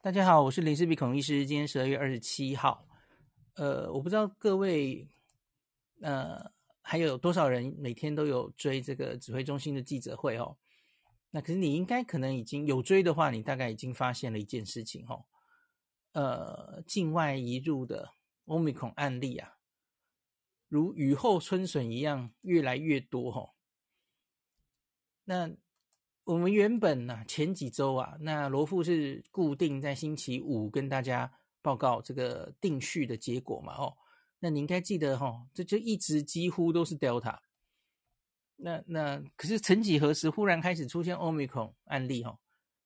大家好，我是林氏璧孔医师。今天十二月二十七号，呃，我不知道各位，呃，还有多少人每天都有追这个指挥中心的记者会哦？那可是你应该可能已经有追的话，你大概已经发现了一件事情哦，呃，境外移入的欧米孔案例啊，如雨后春笋一样越来越多哦。那我们原本呢、前几周啊，那罗富是固定在星期五跟大家报告这个定序的结果嘛，哦，那你应该记得哈、哦，这就一直几乎都是 Delta。那那可是曾几何时，忽然开始出现 Omicron 案例哈、哦，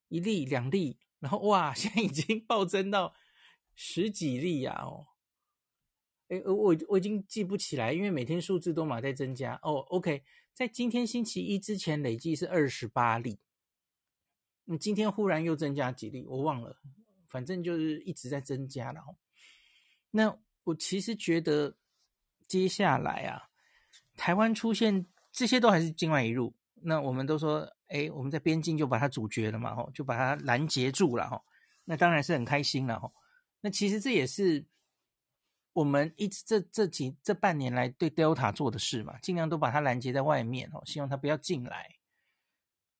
一例两例，然后哇，现在已经 暴增到十几例呀、啊，哦，哎，我我已经记不起来，因为每天数字都嘛在增加哦，OK。在今天星期一之前累计是二十八例，你今天忽然又增加几例，我忘了，反正就是一直在增加了。那我其实觉得接下来啊，台湾出现这些都还是境外一入，那我们都说，哎，我们在边境就把它阻绝了嘛，吼，就把它拦截住了，吼，那当然是很开心了，吼。那其实这也是。我们一直这这几这半年来对 Delta 做的事嘛，尽量都把它拦截在外面哦，希望它不要进来。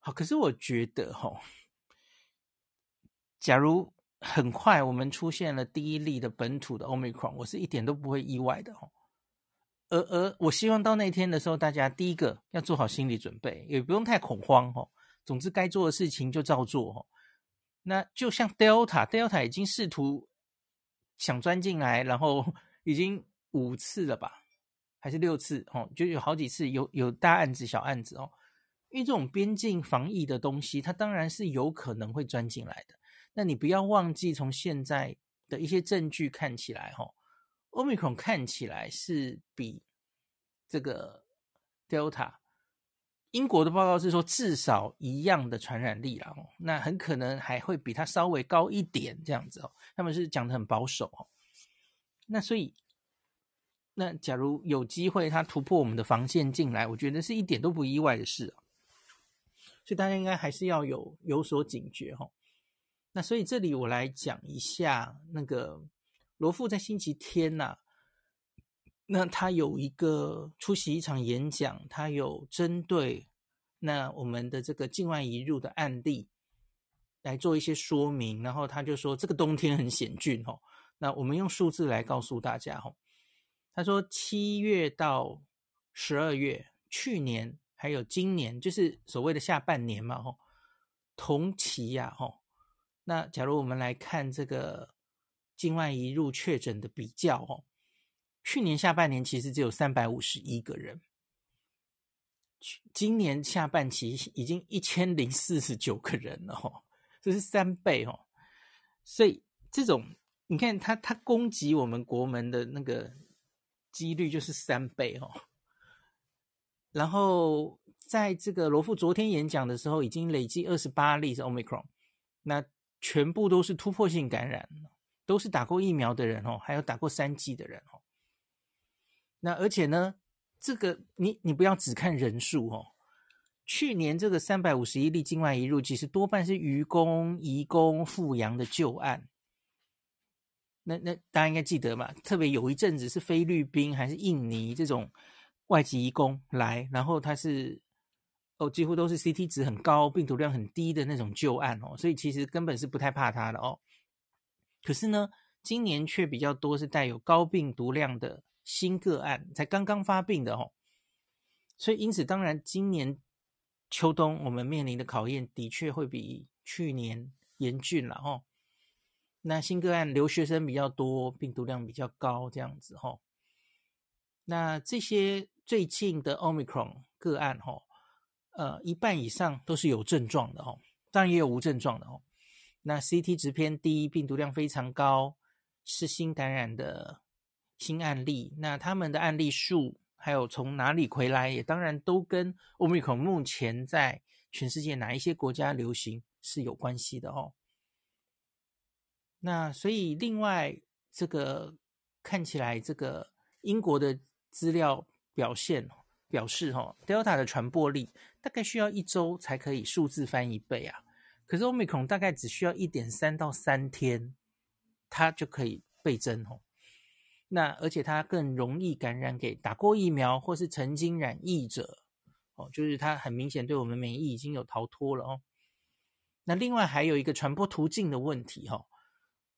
好，可是我觉得哈，假如很快我们出现了第一例的本土的 Omicron，我是一点都不会意外的哦。而而我希望到那天的时候，大家第一个要做好心理准备，也不用太恐慌哦。总之该做的事情就照做哦。那就像 Delta，Delta 已经试图。想钻进来，然后已经五次了吧，还是六次？哦，就有好几次有有大案子、小案子哦。因为这种边境防疫的东西，它当然是有可能会钻进来的。那你不要忘记，从现在的一些证据看起来，哈，Omicron 看起来是比这个 Delta。英国的报告是说，至少一样的传染力啦，那很可能还会比它稍微高一点这样子哦。他们是讲的很保守哦。那所以，那假如有机会它突破我们的防线进来，我觉得是一点都不意外的事啊。所以大家应该还是要有有所警觉哈。那所以这里我来讲一下那个罗富在星期天呐。那他有一个出席一场演讲，他有针对那我们的这个境外移入的案例来做一些说明，然后他就说这个冬天很险峻哦。那我们用数字来告诉大家哦。他说七月到十二月，去年还有今年，就是所谓的下半年嘛吼，同期呀吼。那假如我们来看这个境外移入确诊的比较哦。去年下半年其实只有三百五十一个人，今年下半期已经一千零四十九个人了哦，这是三倍哦。所以这种你看，他他攻击我们国门的那个几率就是三倍哦。然后在这个罗富昨天演讲的时候，已经累计二十八例是 Omicron，那全部都是突破性感染，都是打过疫苗的人哦，还有打过三剂的人哦。那而且呢，这个你你不要只看人数哦。去年这个三百五十一例境外移入，其实多半是渔工、移工复阳的旧案。那那大家应该记得嘛？特别有一阵子是菲律宾还是印尼这种外籍移工来，然后他是哦，几乎都是 CT 值很高、病毒量很低的那种旧案哦，所以其实根本是不太怕他的哦。可是呢，今年却比较多是带有高病毒量的。新个案才刚刚发病的哦，所以因此当然今年秋冬我们面临的考验的确会比去年严峻了哦。那新个案留学生比较多，病毒量比较高这样子哦。那这些最近的 Omicron 个案哦，呃，一半以上都是有症状的哦，当然也有无症状的哦。那 CT 值偏低，病毒量非常高，是新感染的。新案例，那他们的案例数，还有从哪里回来，也当然都跟 Omicron 目前在全世界哪一些国家流行是有关系的哦。那所以另外这个看起来，这个英国的资料表现表示，哈，Delta 的传播力大概需要一周才可以数字翻一倍啊。可是 Omicron 大概只需要一点三到三天，它就可以倍增哦。那而且它更容易感染给打过疫苗或是曾经染疫者哦，就是它很明显对我们免疫已经有逃脱了哦。那另外还有一个传播途径的问题哈，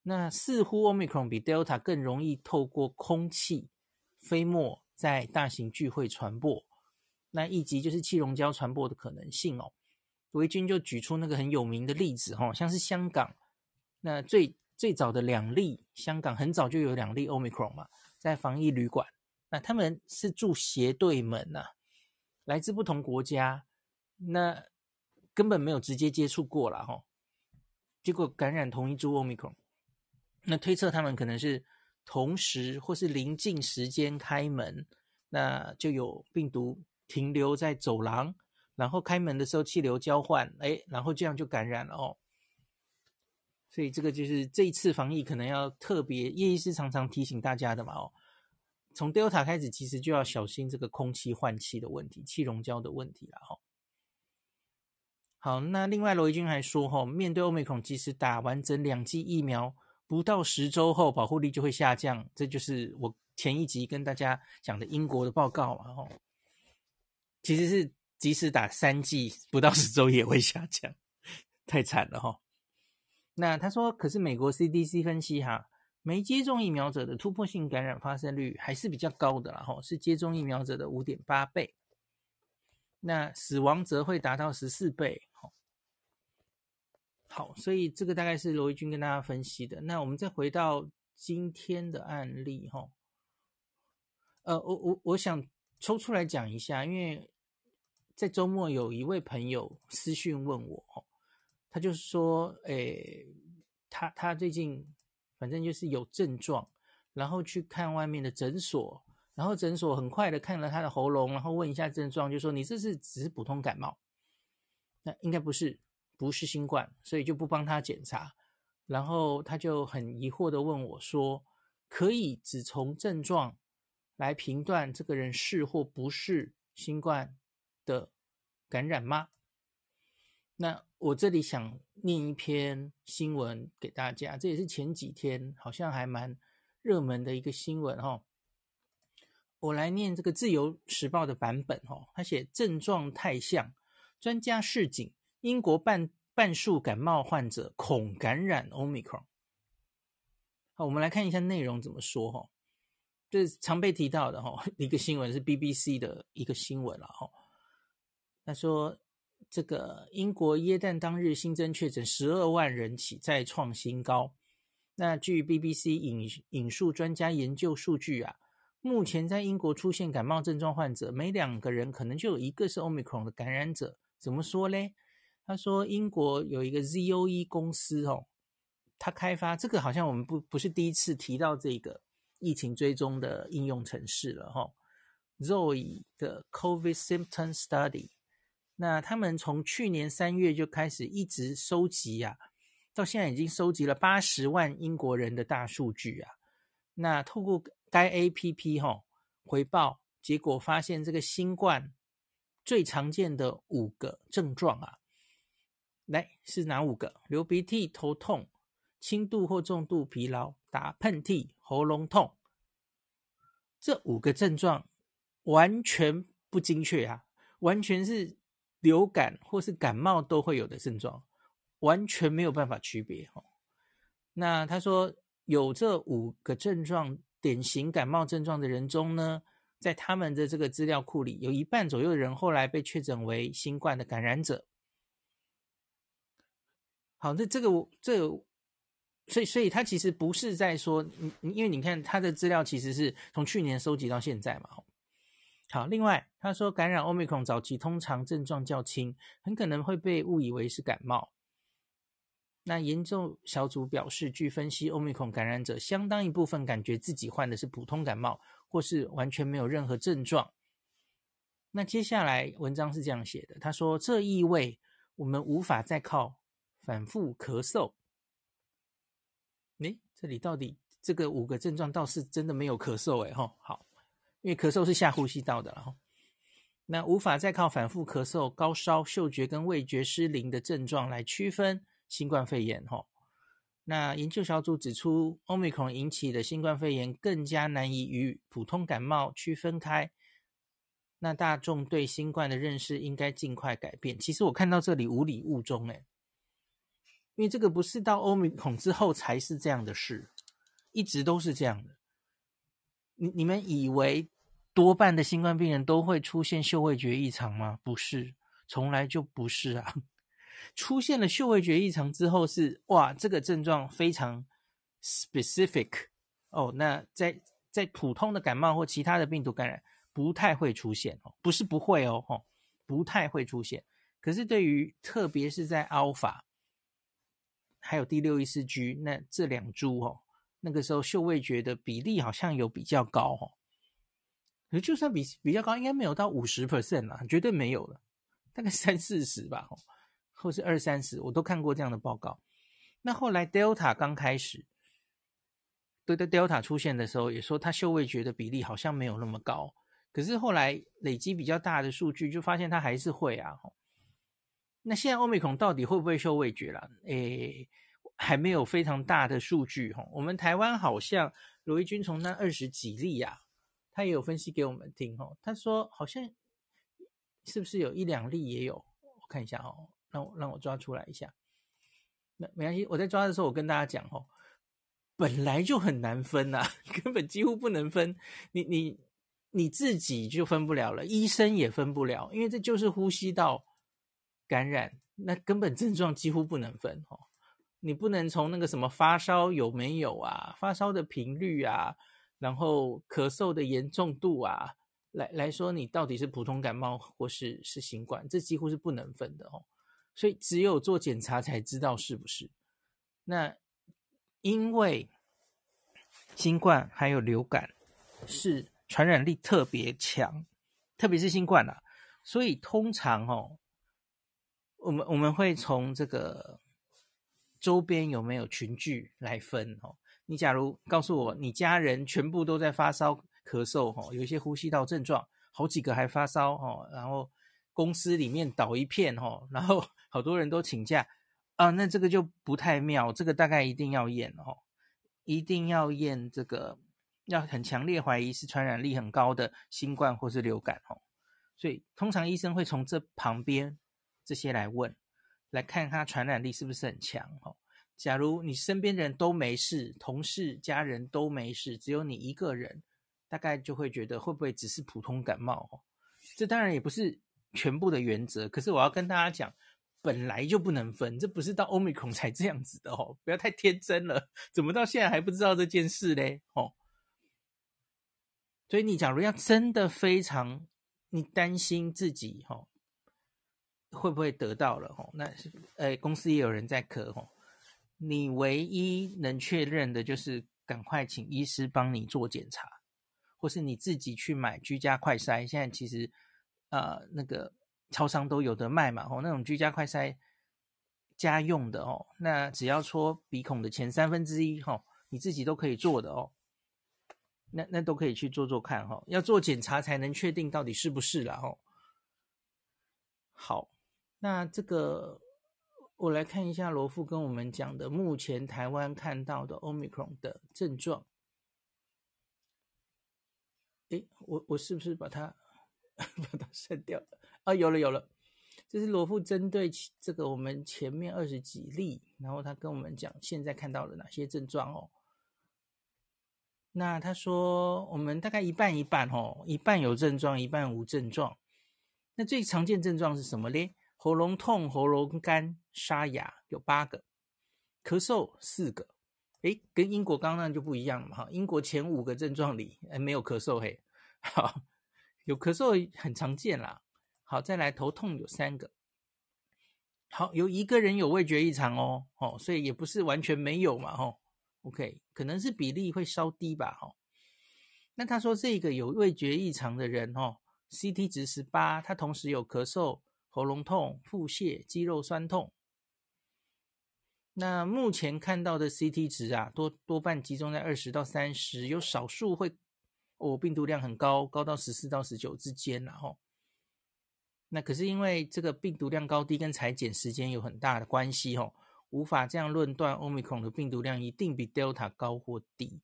那似乎 Omicron 比 Delta 更容易透过空气飞沫在大型聚会传播，那以及就是气溶胶传播的可能性哦。维军就举出那个很有名的例子哈，像是香港，那最最早的两例，香港很早就有两例 Omicron 嘛，在防疫旅馆，那他们是住斜对门呐，来自不同国家，那。根本没有直接接触过了哈，结果感染同一株 Omicron，那推测他们可能是同时或是临近时间开门，那就有病毒停留在走廊，然后开门的时候气流交换，哎，然后这样就感染了哦。所以这个就是这一次防疫可能要特别，叶医师常常提醒大家的嘛哦，从 Delta 开始其实就要小心这个空气换气的问题、气溶胶的问题了哈。好，那另外罗伊军还说，哈，面对欧美孔，即使打完整两剂疫苗，不到十周后保护力就会下降，这就是我前一集跟大家讲的英国的报告嘛，哈，其实是即使打三剂，不到十周也会下降，太惨了哈。那他说，可是美国 CDC 分析哈，没接种疫苗者的突破性感染发生率还是比较高的啦，哈，是接种疫苗者的五点八倍。那死亡则会达到十四倍，好，好，所以这个大概是罗一军跟大家分析的。那我们再回到今天的案例，哈，呃，我我我想抽出来讲一下，因为在周末有一位朋友私讯问我，他就是说，诶，他他最近反正就是有症状，然后去看外面的诊所。然后诊所很快的看了他的喉咙，然后问一下症状，就说你这是只是普通感冒，那应该不是，不是新冠，所以就不帮他检查。然后他就很疑惑的问我说：“可以只从症状来评断这个人是或不是新冠的感染吗？”那我这里想念一篇新闻给大家，这也是前几天好像还蛮热门的一个新闻哈。我来念这个《自由时报》的版本哦，他写症状太像，专家示警，英国半半数感冒患者恐感染 Omicron。好，我们来看一下内容怎么说哈，这常被提到的哈一个新闻，是 BBC 的一个新闻了哈。他说，这个英国耶诞当日新增确诊十二万人起，再创新高。那据 BBC 引引述专家研究数据啊。目前在英国出现感冒症状患者，每两个人可能就有一个是 Omicron 的感染者。怎么说嘞？他说英国有一个 ZOE 公司哦，他开发这个好像我们不不是第一次提到这个疫情追踪的应用程式了哈、哦。ZOE 的 COVID Symptom Study，那他们从去年三月就开始一直收集呀、啊，到现在已经收集了八十万英国人的大数据啊。那透过该 APP 哈回报结果，发现这个新冠最常见的五个症状啊，来是哪五个？流鼻涕、头痛、轻度或重度疲劳、打喷嚏、喉咙痛。这五个症状完全不精确啊，完全是流感或是感冒都会有的症状，完全没有办法区别哈。那他说有这五个症状。典型感冒症状的人中呢，在他们的这个资料库里，有一半左右的人后来被确诊为新冠的感染者。好，那这个我这个，所以所以他其实不是在说，因为你看他的资料其实是从去年收集到现在嘛。好，另外他说感染 Omicron 早期通常症状较轻，很可能会被误以为是感冒。那研究小组表示，据分析，Omicron 感染者相当一部分感觉自己患的是普通感冒，或是完全没有任何症状。那接下来文章是这样写的，他说：“这意味我们无法再靠反复咳嗽。”诶，这里到底这个五个症状倒是真的没有咳嗽诶，哈，好，因为咳嗽是下呼吸道的，哈。那无法再靠反复咳嗽、高烧、嗅觉跟味觉失灵的症状来区分新冠肺炎。哈，那研究小组指出，Omicron 引起的新冠肺炎更加难以与普通感冒区分开。那大众对新冠的认识应该尽快改变。其实我看到这里无礼误中，诶，因为这个不是到 Omicron 之后才是这样的事，一直都是这样的。你你们以为多半的新冠病人都会出现嗅味觉异常吗？不是，从来就不是啊。出现了嗅味觉异常之后是哇，这个症状非常 specific 哦。那在在普通的感冒或其他的病毒感染。不太会出现哦，不是不会哦，吼，不太会出现。可是对于特别是在 Alpha 还有第六一四 G 那这两株哦，那个时候嗅味觉的比例好像有比较高哦。就算比比较高，应该没有到五十 percent 啦，绝对没有了，大概三四十吧，或是二三十，我都看过这样的报告。那后来 Delta 刚开始，对对，Delta 出现的时候，也说它嗅味觉的比例好像没有那么高。可是后来累积比较大的数据，就发现它还是会啊。那现在欧米孔到底会不会嗅味觉啦？诶，还没有非常大的数据哈。我们台湾好像罗一军从那二十几例呀，他也有分析给我们听哈。他说好像是不是有一两例也有？我看一下哦，让我让我抓出来一下。那没关系，我在抓的时候我跟大家讲哦，本来就很难分呐，根本几乎不能分。你你。你自己就分不了了，医生也分不了，因为这就是呼吸道感染，那根本症状几乎不能分哦。你不能从那个什么发烧有没有啊，发烧的频率啊，然后咳嗽的严重度啊，来来说你到底是普通感冒或是是新冠，这几乎是不能分的哦。所以只有做检查才知道是不是。那因为新冠还有流感是。传染力特别强，特别是新冠啊，所以通常哦，我们我们会从这个周边有没有群聚来分哦。你假如告诉我，你家人全部都在发烧、咳嗽哦，有一些呼吸道症状，好几个还发烧哦，然后公司里面倒一片哦，然后 好多人都请假啊，那这个就不太妙，这个大概一定要验哦，一定要验这个。要很强烈怀疑是传染力很高的新冠或是流感哦，所以通常医生会从这旁边这些来问，来看他传染力是不是很强哦。假如你身边的人都没事，同事、家人都没事，只有你一个人，大概就会觉得会不会只是普通感冒哦？这当然也不是全部的原则，可是我要跟大家讲，本来就不能分，这不是到 Omicron 才这样子的哦，不要太天真了，怎么到现在还不知道这件事嘞？哦。所以你假如要真的非常，你担心自己哦，会不会得到了哦？那呃，公司也有人在咳哦，你唯一能确认的就是赶快请医师帮你做检查，或是你自己去买居家快筛。现在其实呃那个超商都有的卖嘛，哦，那种居家快筛家用的哦，那只要戳鼻孔的前三分之一哈，你自己都可以做的哦。那那都可以去做做看哈，要做检查才能确定到底是不是啦哈。好，那这个我来看一下罗富跟我们讲的目前台湾看到的 Omicron 的症状。诶，我我是不是把它 把它删掉啊？有了有了，这是罗富针对这个我们前面二十几例，然后他跟我们讲现在看到了哪些症状哦。那他说，我们大概一半一半哦，一半有症状，一半无症状。那最常见症状是什么嘞？喉咙痛、喉咙干、沙哑有八个，咳嗽四个。诶，跟英国刚刚就不一样了嘛哈。英国前五个症状里，诶没有咳嗽嘿。好，有咳嗽很常见啦。好，再来头痛有三个。好，有一个人有味觉异常哦，哦，所以也不是完全没有嘛，哦。OK，可能是比例会稍低吧，哈。那他说这个有味觉异常的人，哈，CT 值十八，他同时有咳嗽、喉咙痛、腹泻、肌肉酸痛。那目前看到的 CT 值啊，多多半集中在二十到三十，有少数会哦，病毒量很高，高到十四到十九之间，然后那可是因为这个病毒量高低跟裁剪时间有很大的关系哦，无法这样论断 Omicron 的病毒量一定比 Delta 高或低。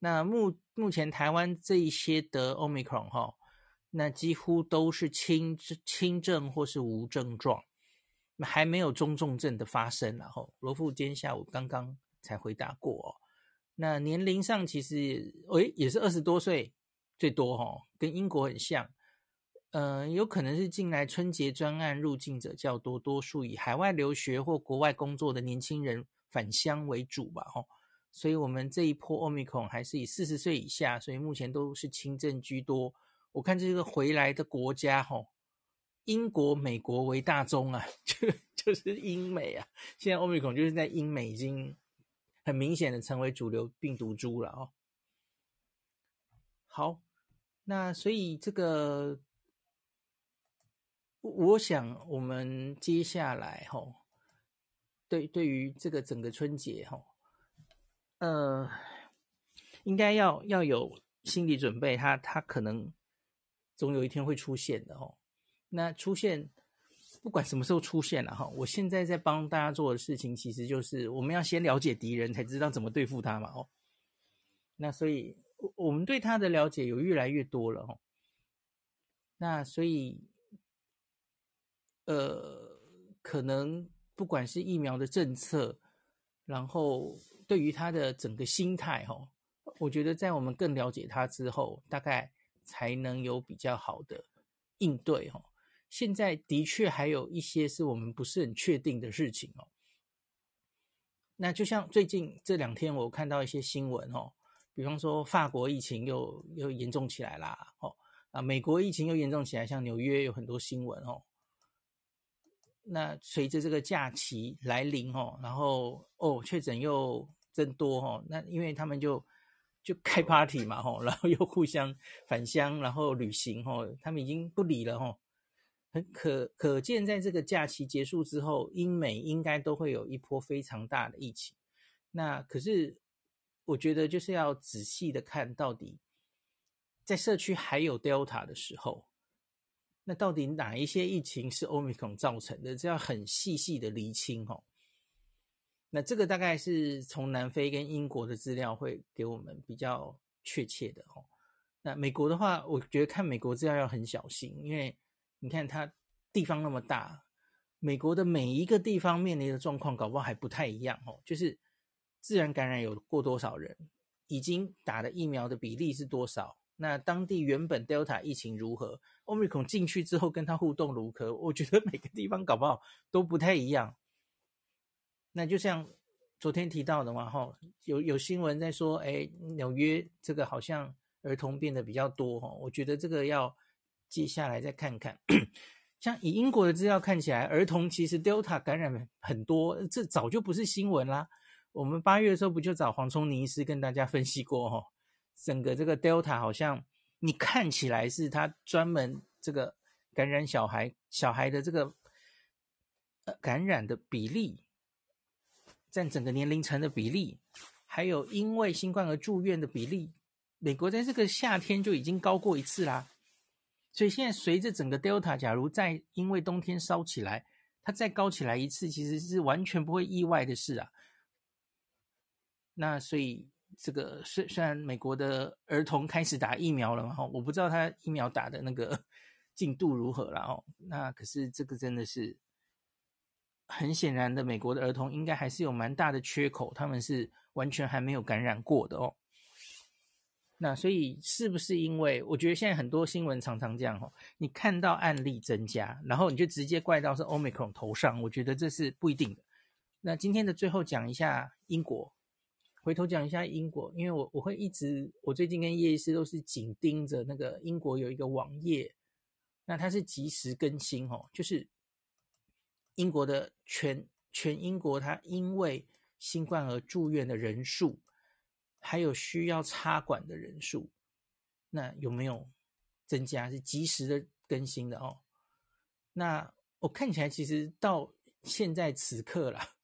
那目目前台湾这一些得 Omicron 哈，那几乎都是轻轻症或是无症状，还没有中重症的发生。然后罗富今天下午刚刚才回答过哦。那年龄上其实诶也是二十多岁最多哈，跟英国很像。嗯、呃，有可能是近来春节专案入境者较多，多数以海外留学或国外工作的年轻人返乡为主吧，吼。所以，我们这一波 Omicron 还是以四十岁以下，所以目前都是轻症居多。我看这个回来的国家，吼，英国、美国为大宗啊，就就是英美啊。现在 Omicron 就是在英美已经很明显的成为主流病毒株了哦。好，那所以这个。我想，我们接下来哈，对对于这个整个春节哈，呃，应该要要有心理准备，它它可能总有一天会出现的哦。那出现，不管什么时候出现了哈，我现在在帮大家做的事情，其实就是我们要先了解敌人，才知道怎么对付他嘛哦。那所以，我我们对他的了解有越来越多了哦。那所以。呃，可能不管是疫苗的政策，然后对于他的整个心态，哈，我觉得在我们更了解他之后，大概才能有比较好的应对，哦。现在的确还有一些是我们不是很确定的事情，哦。那就像最近这两天，我看到一些新闻，哦，比方说法国疫情又又严重起来啦，哦，啊，美国疫情又严重起来，像纽约有很多新闻，哦。那随着这个假期来临哦，然后哦确诊又增多哦，那因为他们就就开 party 嘛吼，然后又互相返乡，然后旅行吼，他们已经不理了吼，很可可见，在这个假期结束之后，英美应该都会有一波非常大的疫情。那可是我觉得就是要仔细的看到底，在社区还有 Delta 的时候。那到底哪一些疫情是 Omicron 造成的？这要很细细的厘清吼。那这个大概是从南非跟英国的资料会给我们比较确切的哦。那美国的话，我觉得看美国资料要很小心，因为你看它地方那么大，美国的每一个地方面临的状况搞不好还不太一样哦。就是自然感染有过多少人，已经打的疫苗的比例是多少？那当地原本 Delta 疫情如何？Omicron 进去之后跟它互动如何？我觉得每个地方搞不好都不太一样。那就像昨天提到的嘛，哈，有有新闻在说，哎，纽约这个好像儿童变得比较多，哈，我觉得这个要接下来再看看。像以英国的资料看起来，儿童其实 Delta 感染很多，这早就不是新闻啦。我们八月的时候不就找黄聪尼医师跟大家分析过，哈。整个这个 Delta 好像你看起来是它专门这个感染小孩，小孩的这个感染的比例，占整个年龄层的比例，还有因为新冠而住院的比例，美国在这个夏天就已经高过一次啦。所以现在随着整个 Delta，假如再因为冬天烧起来，它再高起来一次，其实是完全不会意外的事啊。那所以。这个虽虽然美国的儿童开始打疫苗了嘛，哈，我不知道他疫苗打的那个 进度如何了哦。那可是这个真的是很显然的，美国的儿童应该还是有蛮大的缺口，他们是完全还没有感染过的哦。那所以是不是因为我觉得现在很多新闻常常这样哦，你看到案例增加，然后你就直接怪到是 Omicron 头上，我觉得这是不一定的。那今天的最后讲一下英国。回头讲一下英国，因为我我会一直，我最近跟叶医师都是紧盯着那个英国有一个网页，那它是即时更新哦，就是英国的全全英国，它因为新冠而住院的人数，还有需要插管的人数，那有没有增加？是及时的更新的哦。那我看起来其实到现在此刻啦，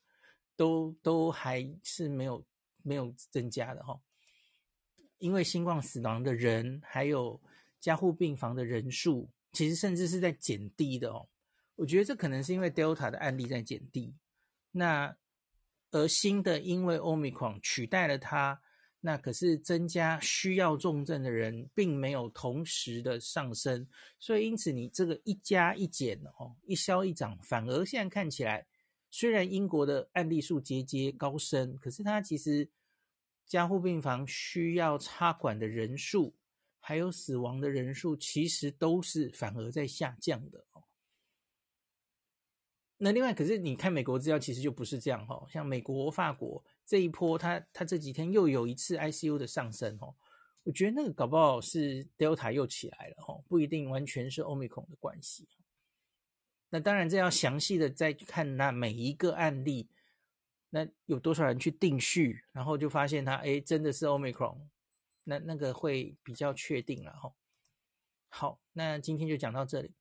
都都还是没有。没有增加的哈，因为新冠死亡的人还有加护病房的人数其实甚至是在减低的哦。我觉得这可能是因为 Delta 的案例在减低，那而新的因为 Omicron 取代了它，那可是增加需要重症的人并没有同时的上升，所以因此你这个一加一减哦，一消一长，反而现在看起来，虽然英国的案例数节节高升，可是它其实加护病房需要插管的人数，还有死亡的人数，其实都是反而在下降的哦。那另外，可是你看美国资料，其实就不是这样哈。像美国、法国这一波，它它这几天又有一次 ICU 的上升哦。我觉得那个搞不好是 Delta 又起来了哈，不一定完全是 Omicron 的关系。那当然，这要详细的再看那每一个案例，那有多少人去定序，然后就发现它哎真的是 Omicron。那那个会比较确定了哈。好，那今天就讲到这里。